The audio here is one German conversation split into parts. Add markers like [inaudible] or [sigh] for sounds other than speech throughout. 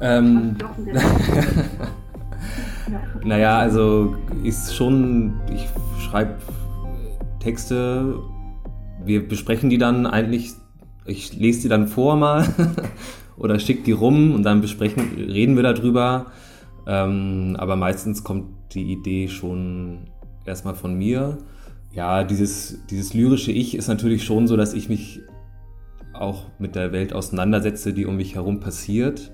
Ähm, [laughs] naja, also ist schon, ich schreibe Texte, wir besprechen die dann eigentlich, ich lese die dann vor mal [laughs] oder schicke die rum und dann besprechen, reden wir darüber. Ähm, aber meistens kommt die Idee schon erstmal von mir. Ja, dieses, dieses lyrische Ich ist natürlich schon so, dass ich mich auch mit der Welt auseinandersetze, die um mich herum passiert.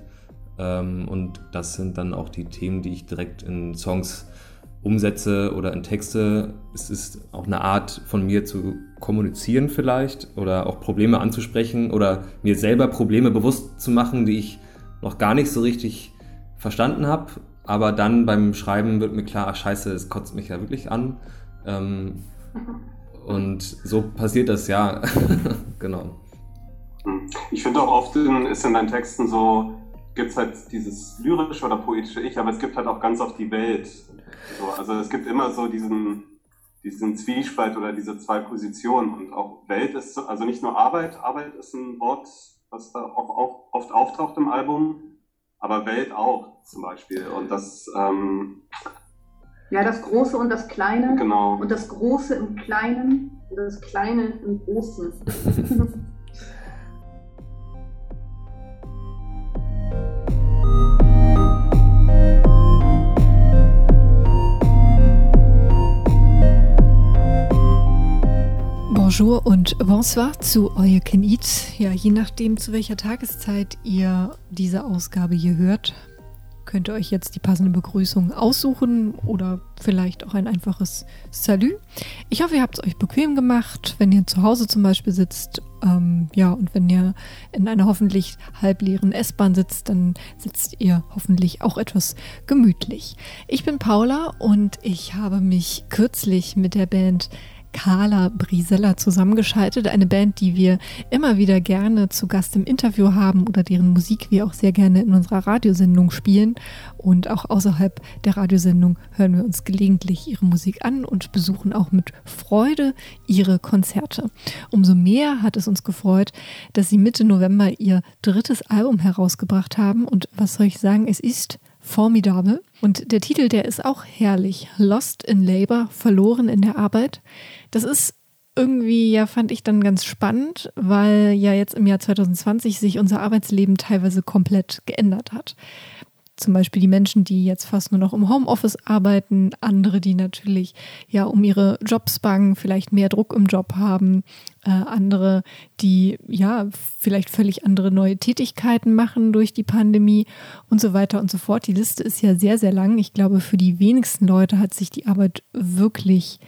Ähm, und das sind dann auch die Themen, die ich direkt in Songs umsetze oder in Texte. Es ist auch eine Art von mir zu kommunizieren vielleicht oder auch Probleme anzusprechen oder mir selber Probleme bewusst zu machen, die ich noch gar nicht so richtig verstanden habe. Aber dann beim Schreiben wird mir klar, ach scheiße, es kotzt mich ja wirklich an. Ähm, [laughs] und so passiert das ja. [laughs] genau. Ich finde auch oft in, ist in deinen Texten so, gibt es halt dieses lyrische oder poetische Ich, aber es gibt halt auch ganz oft die Welt. So, also es gibt immer so diesen, diesen Zwiespalt oder diese zwei Positionen. Und auch Welt ist, also nicht nur Arbeit, Arbeit ist ein Wort, was da auch, auch oft auftaucht im Album, aber Welt auch zum Beispiel. Und das. Ähm, ja, das Große und das Kleine. Genau. Und das Große im Kleinen und das Kleine im Großen. [laughs] Bonjour und bonsoir zu Euer Kenit. Ja, je nachdem, zu welcher Tageszeit ihr diese Ausgabe hier hört, könnt ihr euch jetzt die passende Begrüßung aussuchen oder vielleicht auch ein einfaches Salü. Ich hoffe, ihr habt es euch bequem gemacht, wenn ihr zu Hause zum Beispiel sitzt. Ähm, ja, und wenn ihr in einer hoffentlich halbleeren S-Bahn sitzt, dann sitzt ihr hoffentlich auch etwas gemütlich. Ich bin Paula und ich habe mich kürzlich mit der Band Carla Brisella zusammengeschaltet, eine Band, die wir immer wieder gerne zu Gast im Interview haben oder deren Musik wir auch sehr gerne in unserer Radiosendung spielen. Und auch außerhalb der Radiosendung hören wir uns gelegentlich ihre Musik an und besuchen auch mit Freude ihre Konzerte. Umso mehr hat es uns gefreut, dass sie Mitte November ihr drittes Album herausgebracht haben. Und was soll ich sagen, es ist formidabel. Und der Titel, der ist auch herrlich. Lost in Labor, verloren in der Arbeit. Das ist irgendwie, ja, fand ich dann ganz spannend, weil ja jetzt im Jahr 2020 sich unser Arbeitsleben teilweise komplett geändert hat zum Beispiel die Menschen, die jetzt fast nur noch im Homeoffice arbeiten, andere, die natürlich ja um ihre Jobs bangen, vielleicht mehr Druck im Job haben, äh, andere, die ja vielleicht völlig andere neue Tätigkeiten machen durch die Pandemie und so weiter und so fort. Die Liste ist ja sehr, sehr lang. Ich glaube, für die wenigsten Leute hat sich die Arbeit wirklich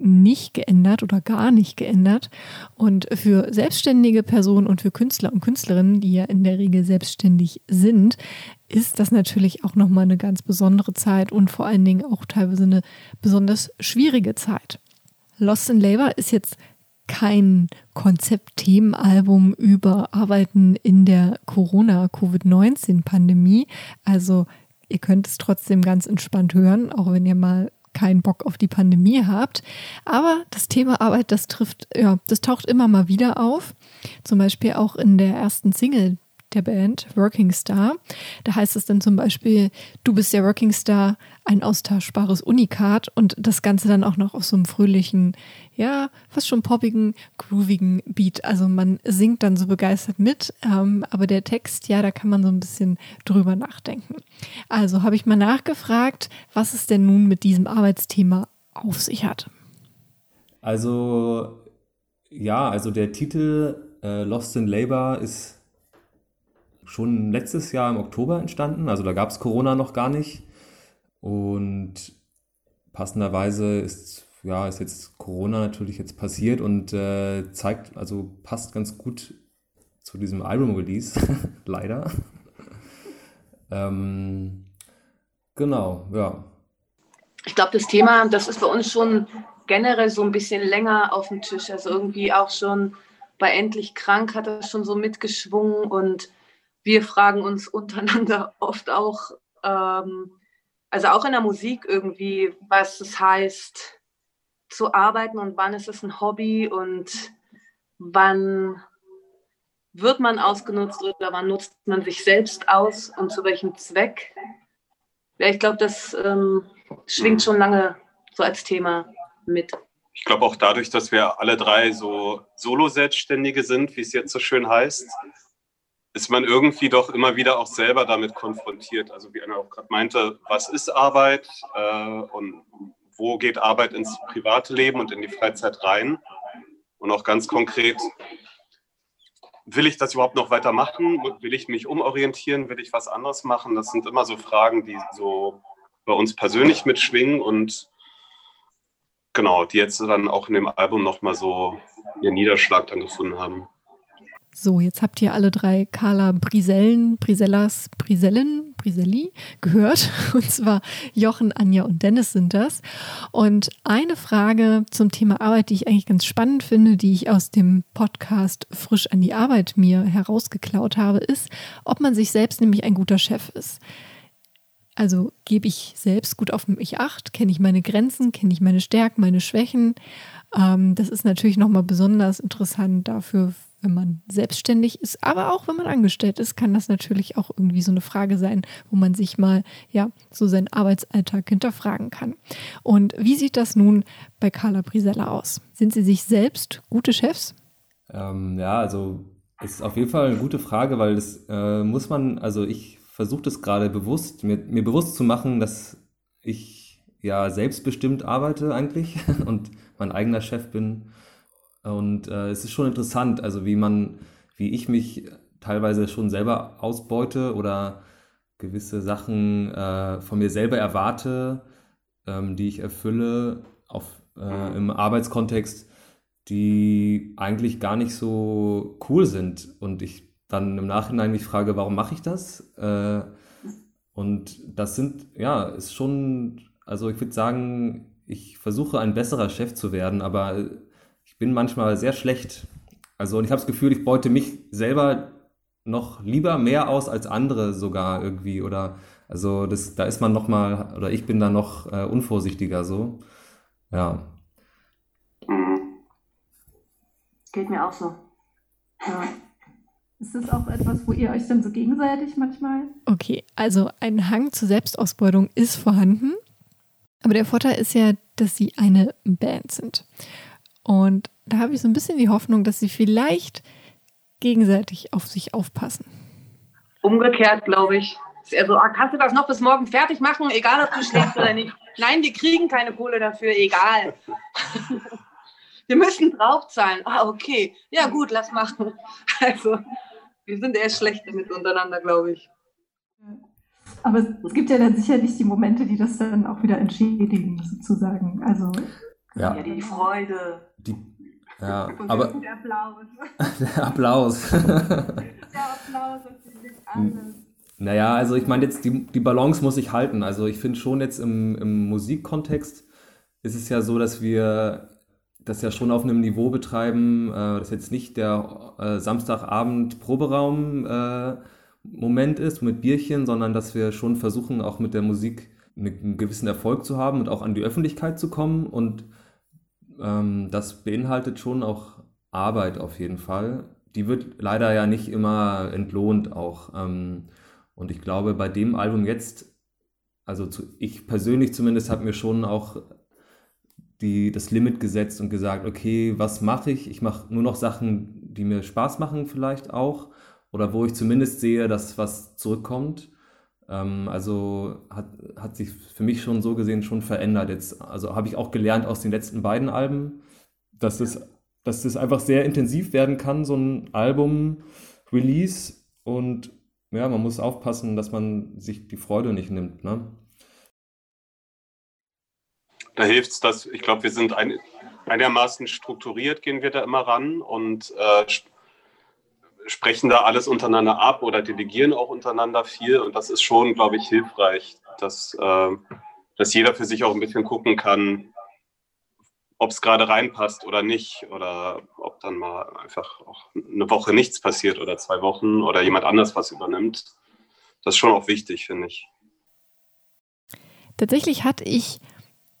nicht geändert oder gar nicht geändert. Und für selbstständige Personen und für Künstler und Künstlerinnen, die ja in der Regel selbstständig sind, ist das natürlich auch nochmal eine ganz besondere Zeit und vor allen Dingen auch teilweise eine besonders schwierige Zeit. Lost in Labor ist jetzt kein Konzept-Themenalbum über Arbeiten in der Corona-Covid-19-Pandemie. Also ihr könnt es trotzdem ganz entspannt hören, auch wenn ihr mal keinen Bock auf die Pandemie habt. Aber das Thema Arbeit, das trifft, ja, das taucht immer mal wieder auf. Zum Beispiel auch in der ersten Single der Band, Working Star. Da heißt es dann zum Beispiel, du bist der Working Star, ein austauschbares Unikat und das Ganze dann auch noch auf so einem fröhlichen, ja, fast schon poppigen, groovigen Beat. Also man singt dann so begeistert mit, ähm, aber der Text, ja, da kann man so ein bisschen drüber nachdenken. Also habe ich mal nachgefragt, was es denn nun mit diesem Arbeitsthema auf sich hat. Also, ja, also der Titel äh, Lost in Labor ist schon letztes Jahr im Oktober entstanden. Also da gab es Corona noch gar nicht. Und passenderweise ist, ja, ist jetzt Corona natürlich jetzt passiert und äh, zeigt, also passt ganz gut zu diesem Album-Release, [laughs] leider. ähm, genau, ja. Ich glaube, das Thema, das ist bei uns schon generell so ein bisschen länger auf dem Tisch. Also irgendwie auch schon bei Endlich krank hat das schon so mitgeschwungen und wir fragen uns untereinander [laughs] oft auch, ähm, also auch in der Musik irgendwie, was es heißt zu arbeiten und wann ist es ein Hobby und wann wird man ausgenutzt oder wann nutzt man sich selbst aus und zu welchem Zweck? Ja, ich glaube, das ähm, schwingt schon lange so als Thema mit. Ich glaube auch dadurch, dass wir alle drei so Solo-Selbstständige sind, wie es jetzt so schön heißt, ist man irgendwie doch immer wieder auch selber damit konfrontiert. Also wie Anna auch gerade meinte, was ist Arbeit äh, und wo geht Arbeit ins private Leben und in die Freizeit rein? Und auch ganz konkret, will ich das überhaupt noch weitermachen? Will ich mich umorientieren? Will ich was anderes machen? Das sind immer so Fragen, die so bei uns persönlich mitschwingen und genau, die jetzt dann auch in dem Album nochmal so ihren Niederschlag dann gefunden haben. So, jetzt habt ihr alle drei Carla Brisellen, Brisellas, Brisellen, Briselli gehört. [laughs] Und zwar Jochen, Anja und Dennis sind das. Und eine Frage zum Thema Arbeit, die ich eigentlich ganz spannend finde, die ich aus dem Podcast Frisch an die Arbeit mir herausgeklaut habe, ist, ob man sich selbst nämlich ein guter Chef ist. Also gebe ich selbst gut auf mich acht, kenne ich meine Grenzen, kenne ich meine Stärken, meine Schwächen. Ähm, das ist natürlich nochmal besonders interessant dafür, wenn man selbstständig ist, aber auch wenn man angestellt ist, kann das natürlich auch irgendwie so eine Frage sein, wo man sich mal ja so seinen Arbeitsalltag hinterfragen kann. Und wie sieht das nun bei Carla Brisella aus? Sind Sie sich selbst gute Chefs? Ähm, ja, also ist auf jeden Fall eine gute Frage, weil das äh, muss man, also ich versuche das gerade bewusst, mir, mir bewusst zu machen, dass ich ja selbstbestimmt arbeite eigentlich [laughs] und mein eigener Chef bin und äh, es ist schon interessant, also wie man, wie ich mich teilweise schon selber ausbeute oder gewisse Sachen äh, von mir selber erwarte, ähm, die ich erfülle auf, äh, im Arbeitskontext, die eigentlich gar nicht so cool sind. Und ich dann im Nachhinein mich frage, warum mache ich das? Äh, und das sind, ja, ist schon, also ich würde sagen, ich versuche ein besserer Chef zu werden, aber bin manchmal sehr schlecht. Also und ich habe das Gefühl, ich beute mich selber noch lieber mehr aus als andere sogar irgendwie oder also das da ist man noch mal oder ich bin da noch äh, unvorsichtiger so. Ja. Geht mir auch so. Ja. Ist das auch etwas, wo ihr euch dann so gegenseitig manchmal? Okay, also ein Hang zur Selbstausbeutung ist vorhanden. Aber der Vorteil ist ja, dass sie eine Band sind. Und da habe ich so ein bisschen die Hoffnung, dass sie vielleicht gegenseitig auf sich aufpassen. Umgekehrt, glaube ich. Also, kannst du das noch bis morgen fertig machen, egal ob du schläfst oder nicht? Nein, wir kriegen keine Kohle dafür, egal. [laughs] wir müssen draufzahlen. Ah, okay. Ja, gut, lass machen. Also, wir sind eher schlecht damit untereinander, glaube ich. Aber es gibt ja dann sicherlich die Momente, die das dann auch wieder entschädigen, sozusagen. Also ja. ja die Freude. Die, [laughs] ja, Und aber der Applaus. [laughs] der Applaus. [laughs] der Applaus ist alles. Naja, also ich meine jetzt, die, die Balance muss ich halten. Also ich finde schon jetzt im, im Musikkontext ist es ja so, dass wir das ja schon auf einem Niveau betreiben, äh, das jetzt nicht der äh, Samstagabend Proberaum äh, Moment ist mit Bierchen, sondern dass wir schon versuchen, auch mit der Musik einen gewissen Erfolg zu haben und auch an die Öffentlichkeit zu kommen und ähm, das beinhaltet schon auch Arbeit auf jeden Fall. Die wird leider ja nicht immer entlohnt auch. Ähm, und ich glaube, bei dem Album jetzt, also zu, ich persönlich zumindest habe mir schon auch die, das Limit gesetzt und gesagt, okay, was mache ich? Ich mache nur noch Sachen, die mir Spaß machen vielleicht auch oder wo ich zumindest sehe, dass was zurückkommt. Ähm, also hat, hat sich für mich schon so gesehen schon verändert. Jetzt, also habe ich auch gelernt aus den letzten beiden Alben, dass es, dass es einfach sehr intensiv werden kann, so ein Album-Release. Und ja, man muss aufpassen, dass man sich die Freude nicht nimmt. Ne? Da hilft es, dass ich glaube, wir sind ein, einigermaßen strukturiert, gehen wir da immer ran und äh, sprechen da alles untereinander ab oder delegieren auch untereinander viel. Und das ist schon, glaube ich, hilfreich, dass, äh, dass jeder für sich auch ein bisschen gucken kann, ob es gerade reinpasst oder nicht. Oder ob dann mal einfach auch eine Woche nichts passiert oder zwei Wochen oder jemand anders was übernimmt. Das ist schon auch wichtig, finde ich. Tatsächlich hatte ich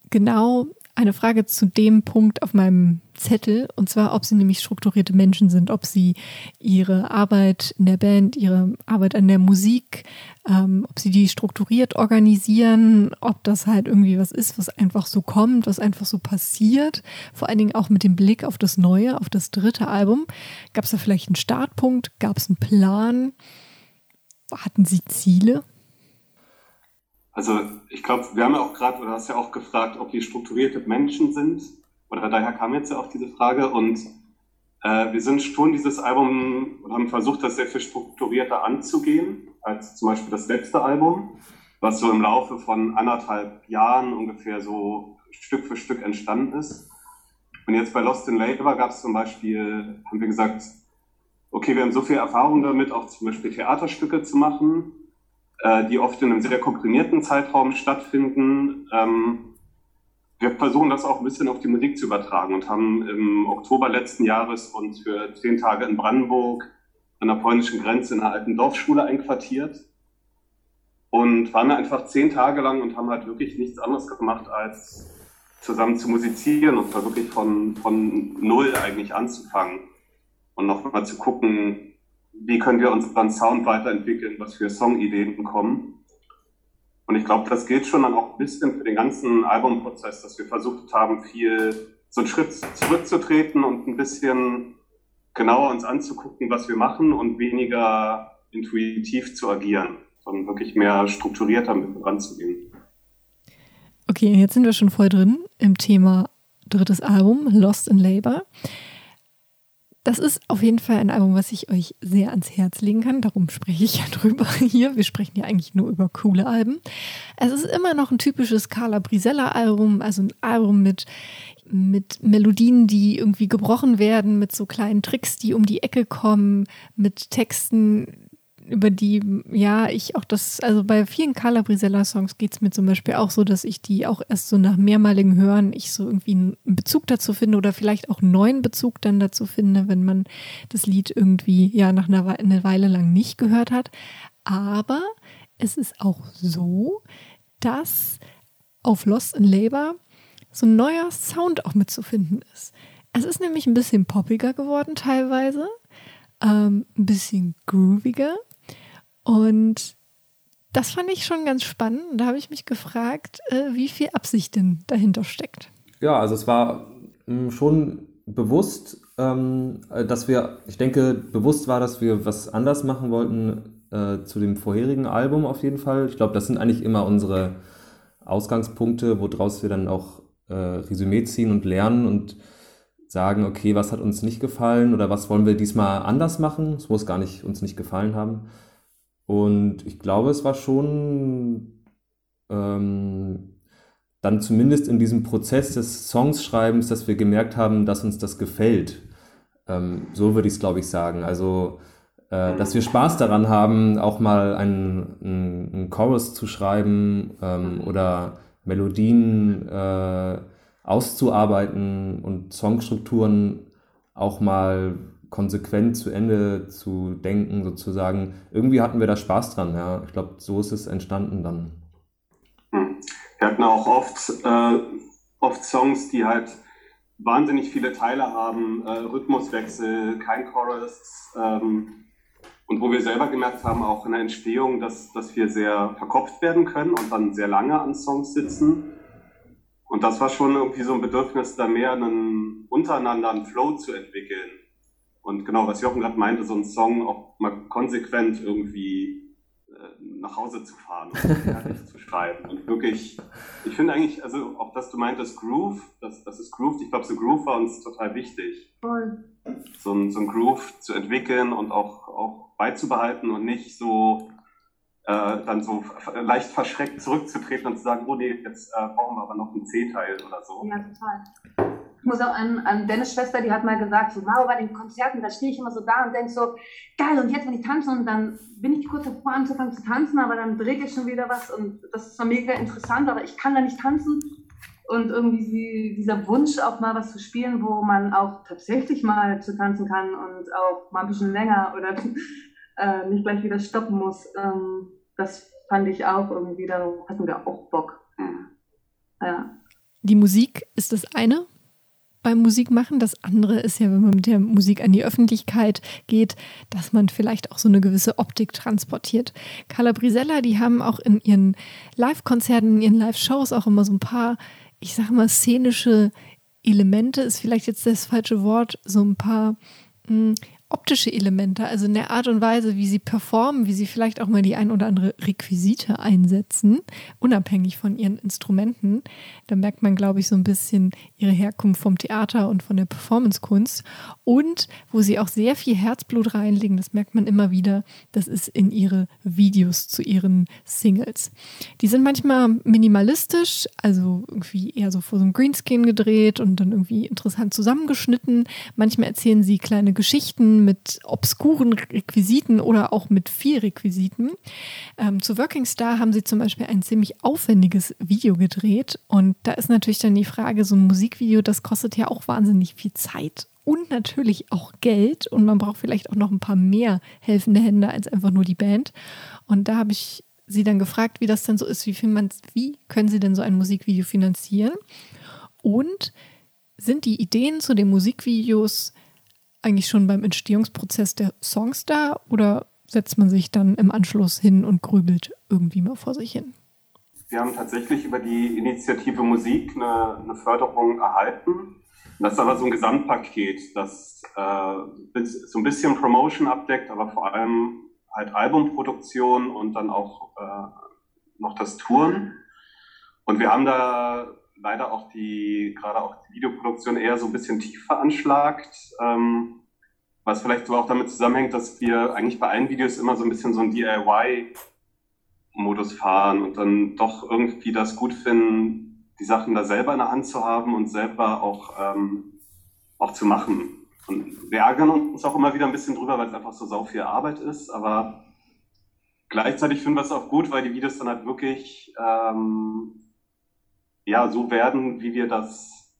genau eine Frage zu dem Punkt auf meinem Zettel, und zwar, ob sie nämlich strukturierte Menschen sind, ob sie ihre Arbeit in der Band, ihre Arbeit an der Musik, ähm, ob sie die strukturiert organisieren, ob das halt irgendwie was ist, was einfach so kommt, was einfach so passiert. Vor allen Dingen auch mit dem Blick auf das Neue, auf das dritte Album. Gab es da vielleicht einen Startpunkt? Gab es einen Plan? Hatten Sie Ziele? Also ich glaube, wir haben ja auch gerade, oder hast ja auch gefragt, ob die strukturierte Menschen sind. Oder daher kam jetzt ja auch diese Frage. Und äh, wir sind schon dieses Album und haben versucht, das sehr viel strukturierter anzugehen, als zum Beispiel das letzte Album, was so im Laufe von anderthalb Jahren ungefähr so Stück für Stück entstanden ist. Und jetzt bei Lost in Labour gab es zum Beispiel, haben wir gesagt, okay, wir haben so viel Erfahrung damit, auch zum Beispiel Theaterstücke zu machen, äh, die oft in einem sehr komprimierten Zeitraum stattfinden. Ähm, wir versuchen das auch ein bisschen auf die Musik zu übertragen und haben im Oktober letzten Jahres uns für zehn Tage in Brandenburg an der polnischen Grenze in einer alten Dorfschule einquartiert und waren einfach zehn Tage lang und haben halt wirklich nichts anderes gemacht, als zusammen zu musizieren und da wirklich von, von null eigentlich anzufangen und nochmal zu gucken, wie können wir unseren Sound weiterentwickeln, was für Songideen kommen. Und ich glaube, das gilt schon dann auch ein bisschen für den ganzen Albumprozess, dass wir versucht haben, viel so einen Schritt zurückzutreten und ein bisschen genauer uns anzugucken, was wir machen und weniger intuitiv zu agieren, sondern wirklich mehr strukturierter mit ranzugehen. Okay, jetzt sind wir schon voll drin im Thema drittes Album, Lost in Labor. Das ist auf jeden Fall ein Album, was ich euch sehr ans Herz legen kann. Darum spreche ich ja [laughs] drüber hier. Wir sprechen ja eigentlich nur über coole Alben. Es ist immer noch ein typisches Carla Brisella-Album, also ein Album mit, mit Melodien, die irgendwie gebrochen werden, mit so kleinen Tricks, die um die Ecke kommen, mit Texten, über die, ja, ich auch das, also bei vielen Carla Brisella-Songs geht es mir zum Beispiel auch so, dass ich die auch erst so nach mehrmaligen Hören, ich so irgendwie einen Bezug dazu finde oder vielleicht auch einen neuen Bezug dann dazu finde, wenn man das Lied irgendwie, ja, nach einer, eine Weile lang nicht gehört hat. Aber es ist auch so, dass auf Lost in Labor so ein neuer Sound auch mitzufinden ist. Es ist nämlich ein bisschen poppiger geworden teilweise, ähm, ein bisschen grooviger und das fand ich schon ganz spannend. Da habe ich mich gefragt, äh, wie viel Absicht denn dahinter steckt. Ja, also es war hm, schon bewusst, ähm, dass wir, ich denke, bewusst war, dass wir was anders machen wollten äh, zu dem vorherigen Album auf jeden Fall. Ich glaube, das sind eigentlich immer unsere Ausgangspunkte, woraus wir dann auch äh, Resümee ziehen und lernen und sagen, okay, was hat uns nicht gefallen oder was wollen wir diesmal anders machen? Es muss gar nicht uns nicht gefallen haben. Und ich glaube, es war schon ähm, dann zumindest in diesem Prozess des Songschreibens, dass wir gemerkt haben, dass uns das gefällt. Ähm, so würde ich es, glaube ich, sagen. Also, äh, dass wir Spaß daran haben, auch mal einen, einen, einen Chorus zu schreiben ähm, oder Melodien äh, auszuarbeiten und Songstrukturen auch mal konsequent zu Ende zu denken, sozusagen. Irgendwie hatten wir da Spaß dran, ja. Ich glaube, so ist es entstanden dann. Hm. Wir hatten auch oft, äh, oft Songs, die halt wahnsinnig viele Teile haben, äh, Rhythmuswechsel, kein Chorus. Ähm, und wo wir selber gemerkt haben, auch in der Entstehung, dass, dass wir sehr verkopft werden können und dann sehr lange an Songs sitzen. Und das war schon irgendwie so ein Bedürfnis, da mehr einen untereinander einen Flow zu entwickeln. Und genau, was Jochen gerade meinte, so einen Song auch mal konsequent irgendwie äh, nach Hause zu fahren und fertig zu schreiben. Und wirklich, ich finde eigentlich, also auch dass du meintest Groove, dass das ist Groove, ich glaube, so Groove war uns total wichtig. Voll. So ein, so ein Groove zu entwickeln und auch, auch beizubehalten und nicht so äh, dann so leicht verschreckt zurückzutreten und zu sagen, oh nee, jetzt äh, brauchen wir aber noch einen C-Teil oder so. Ja, total. Ich muss auch an, an Dennis Schwester, die hat mal gesagt, so, wow, bei den Konzerten, da stehe ich immer so da und denke so, geil, und jetzt, wenn ich tanze, und dann bin ich kurz davor anzufangen zu tanzen, aber dann dreht ich schon wieder was und das ist dann mega interessant, aber ich kann da nicht tanzen. Und irgendwie dieser Wunsch, auch mal was zu spielen, wo man auch tatsächlich mal zu tanzen kann und auch mal ein bisschen länger oder [laughs] äh, nicht gleich wieder stoppen muss, ähm, das fand ich auch irgendwie, da hatten wir auch Bock. Ja. Die Musik ist das eine, beim Musikmachen. Das andere ist ja, wenn man mit der Musik an die Öffentlichkeit geht, dass man vielleicht auch so eine gewisse Optik transportiert. Carla Brisella, die haben auch in ihren Live-Konzerten, in ihren Live-Shows auch immer so ein paar, ich sag mal, szenische Elemente, ist vielleicht jetzt das falsche Wort, so ein paar mh, hm, optische Elemente, also in der Art und Weise, wie sie performen, wie sie vielleicht auch mal die ein oder andere Requisite einsetzen, unabhängig von ihren Instrumenten. Da merkt man, glaube ich, so ein bisschen ihre Herkunft vom Theater und von der Performancekunst. Und wo sie auch sehr viel Herzblut reinlegen, das merkt man immer wieder, das ist in ihre Videos zu ihren Singles. Die sind manchmal minimalistisch, also irgendwie eher so vor so einem Greenscreen gedreht und dann irgendwie interessant zusammengeschnitten. Manchmal erzählen sie kleine Geschichten mit obskuren Requisiten oder auch mit viel Requisiten. Ähm, zu Working Star haben sie zum Beispiel ein ziemlich aufwendiges Video gedreht. Und da ist natürlich dann die Frage, so ein Musikvideo, das kostet ja auch wahnsinnig viel Zeit und natürlich auch Geld und man braucht vielleicht auch noch ein paar mehr helfende Hände als einfach nur die Band. Und da habe ich sie dann gefragt, wie das denn so ist, wie, viel man, wie können sie denn so ein Musikvideo finanzieren? Und sind die Ideen zu den Musikvideos eigentlich schon beim Entstehungsprozess der Songs da oder setzt man sich dann im Anschluss hin und grübelt irgendwie mal vor sich hin? Wir haben tatsächlich über die Initiative Musik eine, eine Förderung erhalten. Das ist aber so ein Gesamtpaket, das äh, so ein bisschen Promotion abdeckt, aber vor allem halt Albumproduktion und dann auch äh, noch das Touren. Und wir haben da leider auch die, gerade auch die Videoproduktion eher so ein bisschen tief veranschlagt. Ähm, was vielleicht so auch damit zusammenhängt, dass wir eigentlich bei allen Videos immer so ein bisschen so ein DIY-Modus fahren und dann doch irgendwie das gut finden, die Sachen da selber in der Hand zu haben und selber auch, ähm, auch zu machen. Und wir ärgern uns auch immer wieder ein bisschen drüber, weil es einfach so sau viel Arbeit ist, aber gleichzeitig finden wir es auch gut, weil die Videos dann halt wirklich ähm, ja, so werden, wie wir das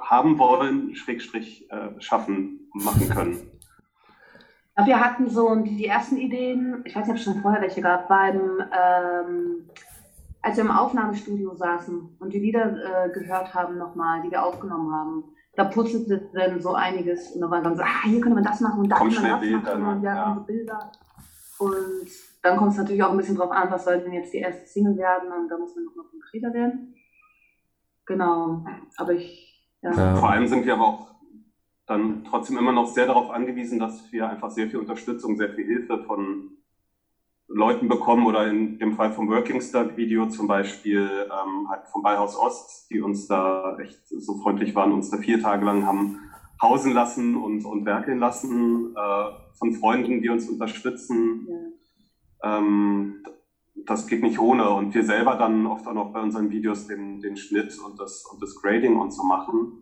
haben wollen, Schrägstrich äh, schaffen und machen können. Wir hatten so die ersten Ideen, ich weiß nicht, ob es schon vorher welche gab, beim, ähm, als wir im Aufnahmestudio saßen und die Lieder äh, gehört haben nochmal, die wir aufgenommen haben. Da putzelte dann so einiges und da waren dann so, ah, hier könnte man das machen und da könnte man das Bilder, machen und wir ja. so Bilder. Und dann kommt es natürlich auch ein bisschen drauf an, was soll denn jetzt die erste Single werden und da muss man noch mal konkreter werden. Genau, aber ich. Ja. Ja. Vor allem sind wir aber auch dann trotzdem immer noch sehr darauf angewiesen, dass wir einfach sehr viel Unterstützung, sehr viel Hilfe von Leuten bekommen oder in dem Fall vom Working Start Video zum Beispiel ähm, halt vom Beihaus Ost, die uns da echt so freundlich waren, uns da vier Tage lang haben hausen lassen und, und werkeln lassen, äh, von Freunden, die uns unterstützen. Ja. Ähm, das geht nicht ohne. Und wir selber dann oft auch noch bei unseren Videos den, den Schnitt und das, und das Grading und so machen.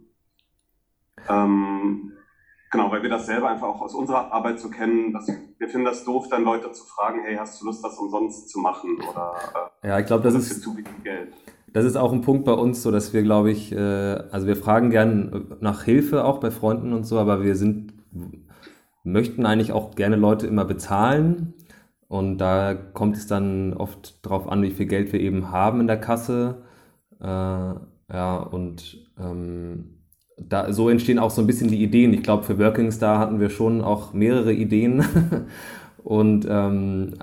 Ähm, genau, weil wir das selber einfach auch aus unserer Arbeit so kennen. Dass wir finden das doof, dann Leute zu fragen, hey, hast du Lust, das umsonst zu machen? Oder äh, ja, ich glaube, das ist zu wenig Geld. Das ist auch ein Punkt bei uns, so dass wir, glaube ich, äh, also wir fragen gern nach Hilfe auch bei Freunden und so, aber wir sind möchten eigentlich auch gerne Leute immer bezahlen, und da kommt es dann oft darauf an, wie viel Geld wir eben haben in der Kasse. Äh, ja, und ähm, da, so entstehen auch so ein bisschen die Ideen. Ich glaube, für Working Star hatten wir schon auch mehrere Ideen. [laughs] und ähm,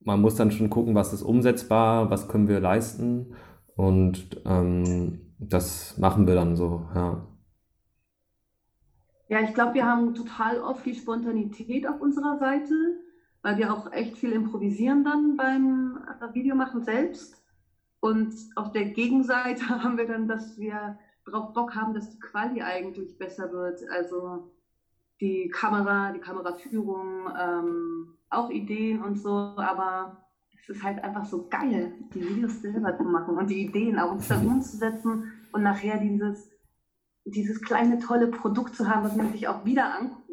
man muss dann schon gucken, was ist umsetzbar, was können wir leisten. Und ähm, das machen wir dann so, ja. Ja, ich glaube, wir haben total oft die Spontanität auf unserer Seite weil wir auch echt viel improvisieren dann beim äh, Videomachen selbst. Und auf der Gegenseite [laughs] haben wir dann, dass wir darauf Bock haben, dass die Quali eigentlich besser wird. Also die Kamera, die Kameraführung, ähm, auch Ideen und so, aber es ist halt einfach so geil, die Videos selber zu machen und die Ideen auch uns da umzusetzen und nachher dieses, dieses kleine tolle Produkt zu haben, was man sich auch wieder anguckt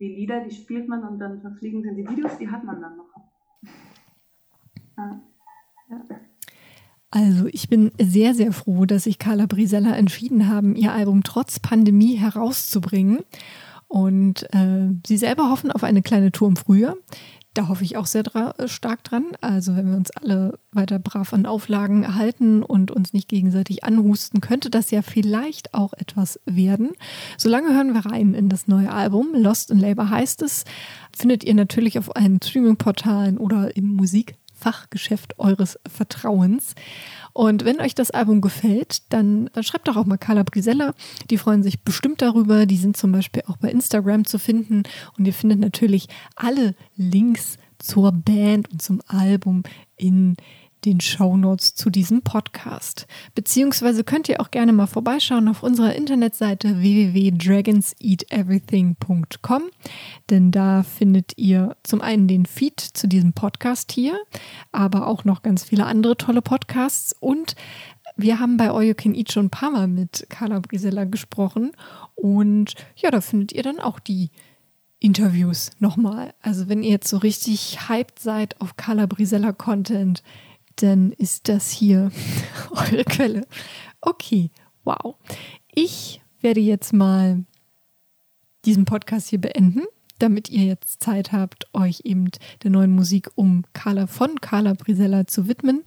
die Lieder, die spielt man und dann verfliegen sind die Videos, die hat man dann noch. Ja. Ja. Also ich bin sehr, sehr froh, dass sich Carla Brisella entschieden haben, ihr Album trotz Pandemie herauszubringen. Und äh, sie selber hoffen auf eine kleine Tour im Frühjahr. Da hoffe ich auch sehr dra äh, stark dran. Also wenn wir uns alle weiter brav an Auflagen halten und uns nicht gegenseitig anhusten, könnte das ja vielleicht auch etwas werden. Solange hören wir rein in das neue Album. Lost in Labor heißt es. Findet ihr natürlich auf allen Streaming-Portalen oder im Musikfachgeschäft eures Vertrauens. Und wenn euch das Album gefällt, dann, schreibt doch auch mal Carla Brisella. Die freuen sich bestimmt darüber. Die sind zum Beispiel auch bei Instagram zu finden. Und ihr findet natürlich alle Links zur Band und zum Album in den Shownotes zu diesem Podcast. Beziehungsweise könnt ihr auch gerne mal vorbeischauen auf unserer Internetseite www.dragonseateverything.com, denn da findet ihr zum einen den Feed zu diesem Podcast hier, aber auch noch ganz viele andere tolle Podcasts und wir haben bei All You Can Eat schon ein paar Mal mit Carla Brisella gesprochen und ja, da findet ihr dann auch die Interviews nochmal. Also wenn ihr jetzt so richtig hyped seid auf Carla Brisella Content, dann ist das hier [laughs] eure Quelle. Okay, wow. Ich werde jetzt mal diesen Podcast hier beenden, damit ihr jetzt Zeit habt, euch eben der neuen Musik um Carla von Carla Brisella zu widmen.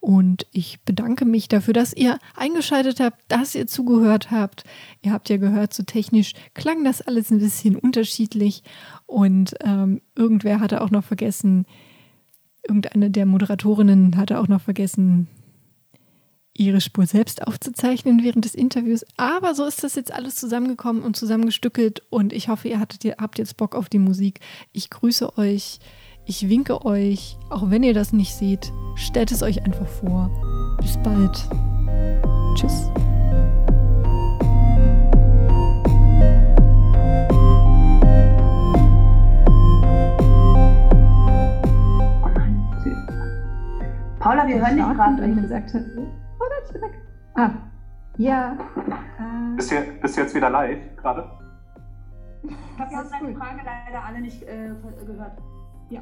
Und ich bedanke mich dafür, dass ihr eingeschaltet habt, dass ihr zugehört habt. Ihr habt ja gehört, so technisch klang das alles ein bisschen unterschiedlich. Und ähm, irgendwer hatte auch noch vergessen, irgendeine der Moderatorinnen hatte auch noch vergessen, ihre Spur selbst aufzuzeichnen während des Interviews. Aber so ist das jetzt alles zusammengekommen und zusammengestückelt und ich hoffe, ihr, hattet, ihr habt jetzt Bock auf die Musik. Ich grüße euch, ich winke euch, auch wenn ihr das nicht seht. Stellt es euch einfach vor. Bis bald. Tschüss. weil ich mhm. gesagt habe, oh, oh, da ist weg. Ah, ja. Äh, bist, du, bist du jetzt wieder live gerade? [laughs] Ich habe deine meine Frage leider alle nicht äh, gehört. Ja.